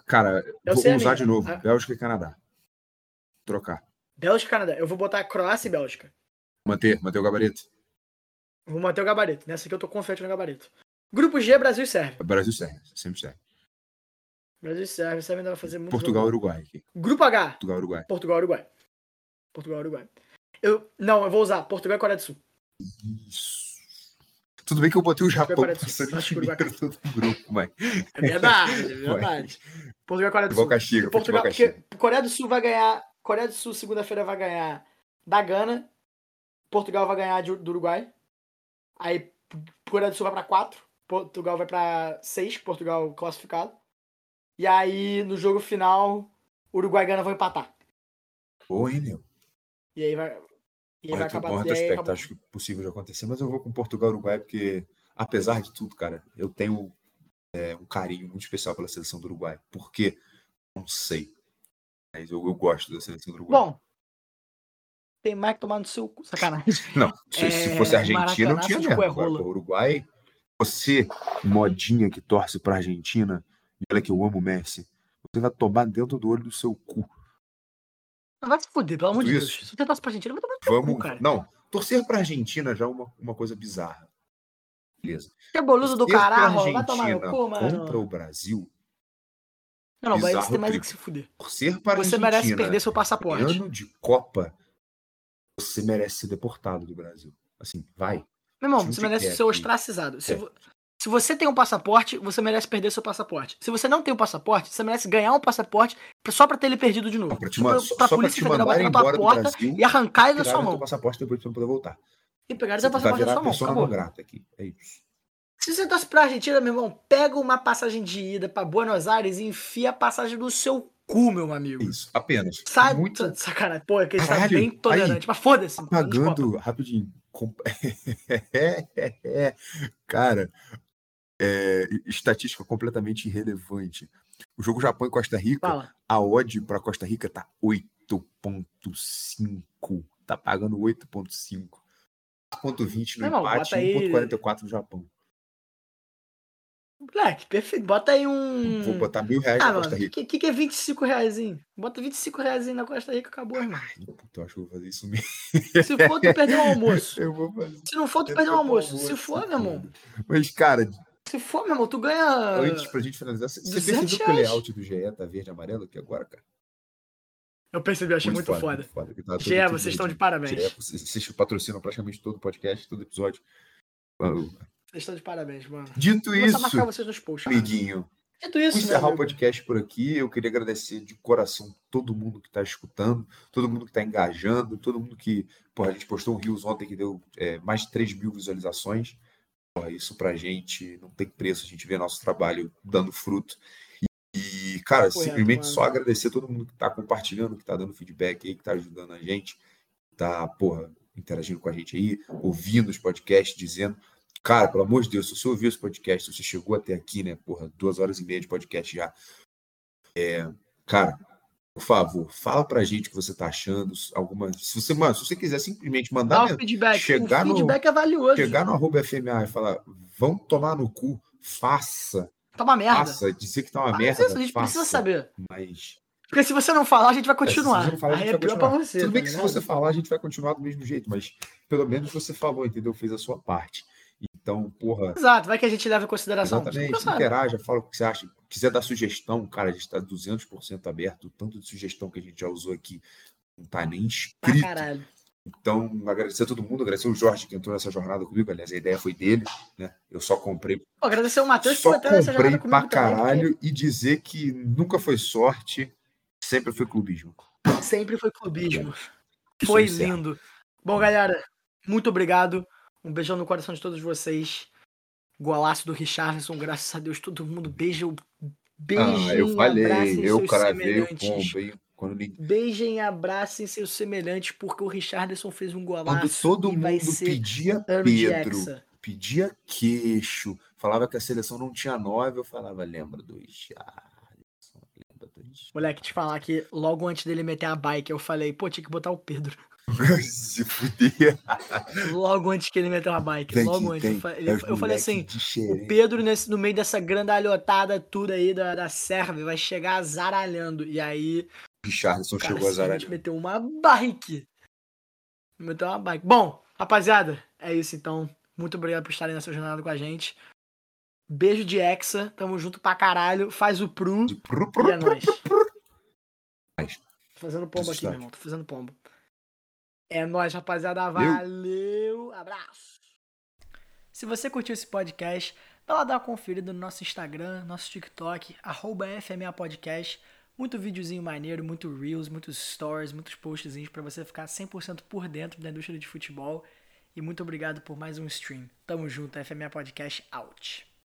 Cara, Eu vou usar de novo. Ah. Bélgica e Canadá. Trocar. Bélgica e Canadá. Eu vou botar Croácia e Bélgica. Manter, manter o gabarito. Vou manter o gabarito. Nessa aqui eu tô confiante no gabarito. Grupo G, Brasil e Sérvia. Brasil serve, sempre serve. Brasil e Sérvia. Sérvia ainda vai fazer muito. Portugal e. Uruguai aqui. Grupo H. Portugal e Uruguai. Portugal e Uruguai. Portugal e Uruguai. Eu, não, eu vou usar Portugal e Coreia do Sul. Isso. Tudo bem que eu botei o Japão Coreia do Sul. passando em o primeiro do grupo, (laughs) mas. É verdade, é (laughs) verdade. Portugal e Coreia do Sul. castigo, Portugal, castigo. porque Coreia do Sul vai ganhar. Coreia do Sul, segunda-feira, vai ganhar da Gana. Portugal vai ganhar de- do Uruguai. Aí Coreia do Sul vai pra 4. Portugal vai pra 6, Portugal classificado. E aí, no jogo final, Uruguai e Gana vão empatar. Boa, hein, meu? E aí vai. E aí vai acabar. bom retrospecto, acaba- acho que possível de acontecer, mas eu vou com Portugal e Uruguai porque, apesar de tudo, cara, eu tenho é, um carinho muito especial pela seleção do Uruguai. Por quê? Não sei. Mas eu, eu gosto da seleção do Uruguai. Bom. Tem mais que tomar no seu cu. Sacanagem. (laughs) Não, se, se É, fosse Argentina, eu Maracanaço tinha mesmo. Uruguai, você, modinha que torce pra Argentina, e olha que eu amo o Messi, você vai tomar dentro do olho do seu cu. Não vai se fuder, pelo amor de. Deus. Se você torce pra Argentina, vai tomar no Vamos. cu, cara. Não, torcer pra Argentina já é uma, uma coisa bizarra. Beleza. Que boludo do caralho, vai tomar no cu, mano. Contra o Brasil, Não, não, mas bizarro tem mais o triplo. que se fuder. torcer para Você Argentina. merece perder seu passaporte. ano de Copa, você merece ser deportado do Brasil. Assim, vai. Meu irmão, você merece quer ser ostracizado. Se, É. se Se você tem um passaporte, você merece perder seu passaporte. Se você não tem um passaporte, você merece ganhar um passaporte só pra ter ele perdido de novo. Pra, te, pra, pra, pra polícia federal bater na tua porta e arrancar ele da sua mão. passaporte depois pra não poder voltar. E pegar seu passaporte da sua mão. Acabou. grata aqui. É isso. Se você torce pra Argentina, meu irmão, pega uma passagem de ida pra Buenos Aires e enfia a passagem no seu cu, meu amigo. Isso, apenas. Sai, muito... sacanagem. Pô, é que ele tá bem tolerante. Aí, mas foda-se. Pagando rapidinho. (laughs) Cara, é, estatística completamente irrelevante. O jogo Japão e Costa Rica, Fala. a odd para Costa Rica tá 8.5. Tá pagando 8.5. 4.20 no não, empate e 1.44 no Japão. Moleque, perfeito. Bota aí um. Vou botar mil reais ah, na Costa Rica. O que, que, é 25 reais? Bota 25 reais na Costa Rica, acabou, irmão. Ai, puta, eu acho que vou fazer isso mesmo. Se for, tu perdeu o almoço. (laughs) Se não for, tu perdeu o almoço. almoço. Se for, meu irmão. Mas, cara. Se for, meu irmão, tu ganha. Antes pra gente finalizar, você percebeu que o layout do GE tá verde e amarelo aqui agora, cara? Eu percebi, achei muito, muito foda. foda. foda. Tá GE, vocês estão de parabéns. GE, vocês patrocinam praticamente todo o podcast, todo episódio. Vocês estão de parabéns, mano. Dito Vou isso, marcar vocês nos posts, amiguinho. Dito isso, encerrar o podcast por aqui. Eu queria agradecer de coração todo mundo que está escutando, todo mundo que está engajando, todo mundo que. Porra, a gente postou um Rios ontem que deu é, mais de 3 mil visualizações. Porra, isso pra gente não tem preço, a gente vê nosso trabalho dando fruto. E, cara, simplesmente mano. só agradecer todo mundo que está compartilhando, que está dando feedback aí, que está ajudando a gente, tá, porra, interagindo com a gente aí, ouvindo os podcasts, dizendo. Cara, pelo amor de Deus, se você ouviu esse podcast, se você chegou até aqui, né? Porra, duas horas e meia de podcast já. É, cara, por favor, fala pra gente o que você tá achando. Alguma, se você, mano, se você quiser simplesmente mandar. Dá um feedback. Chegar um feedback no, é valioso. Chegar no arroba FMA e falar, vão tomar no cu, faça. Tá uma merda. Faça, dizer que tá uma merda. Isso, a gente faça, precisa saber. Mas. Porque se você não falar, a gente vai continuar. É, se você falar, vai continuar. Pra você, Tudo bem tá que se você falar, a gente vai continuar do mesmo jeito, mas pelo menos você falou, entendeu? Fez a sua parte. Então, porra. Exato, vai que a gente leva em consideração. Exatamente, interaja, fala o que você acha. Quiser dar sugestão, cara, a gente está 200% aberto. O tanto de sugestão que a gente já usou aqui não tá nem escrito. Ah, caralho. Então, agradecer a todo mundo, agradecer o Jorge que entrou nessa jornada comigo. Aliás, a ideia foi dele, né? Eu só comprei. Pô, agradecer o Matheus que entrou nessa jornada comigo. Pra caralho também, e dizer que nunca foi sorte, sempre foi clubismo. Sempre foi clubismo. Foi lindo. Bom, galera, muito obrigado. Um beijão no coração de todos vocês. Golaço do Richardson, graças a Deus, todo mundo beija o. Beijinho, ah, eu falei, eu cravei o pombo, Quando... Beijem e abracem seus semelhantes, porque o Richardson fez um golaço. Quando todo mundo pedia Pedro, pedia queixo, falava que a seleção não tinha nove, eu falava, lembra do Richardson. Lembra do Richardson. Moleque, te falar que logo antes dele meter a bike, eu falei, pô, tinha que botar o Pedro. (laughs) Se fuder. Logo antes que ele meteu a bike. Tem logo antes. eu, falei, eu falei assim: o Pedro, nesse, no meio dessa grandalhotada tudo aí da, da Sérvia, vai chegar zaralhando. E aí. Richardson chegou a zaralhando. A gente meteu uma bike. Meteu uma bike. Bom, rapaziada, é isso então. Muito obrigado por estarem nessa jornada com a gente. Beijo de Hexa. Tamo junto pra caralho. Faz o pru. pru, pru e é nóis. Tô fazendo pombo aqui, meu irmão. Tô fazendo pombo. É nóis, rapaziada. Valeu. Abraço. Se você curtiu esse podcast, dá lá dar uma conferida no nosso Instagram, nosso TikTok, arroba FMA Podcast. Muito videozinho maneiro, muito Reels, muitos stories, muitos postzinhos para você ficar 100% por dentro da indústria de futebol. E muito obrigado por mais um stream. Tamo junto, FMA Podcast out.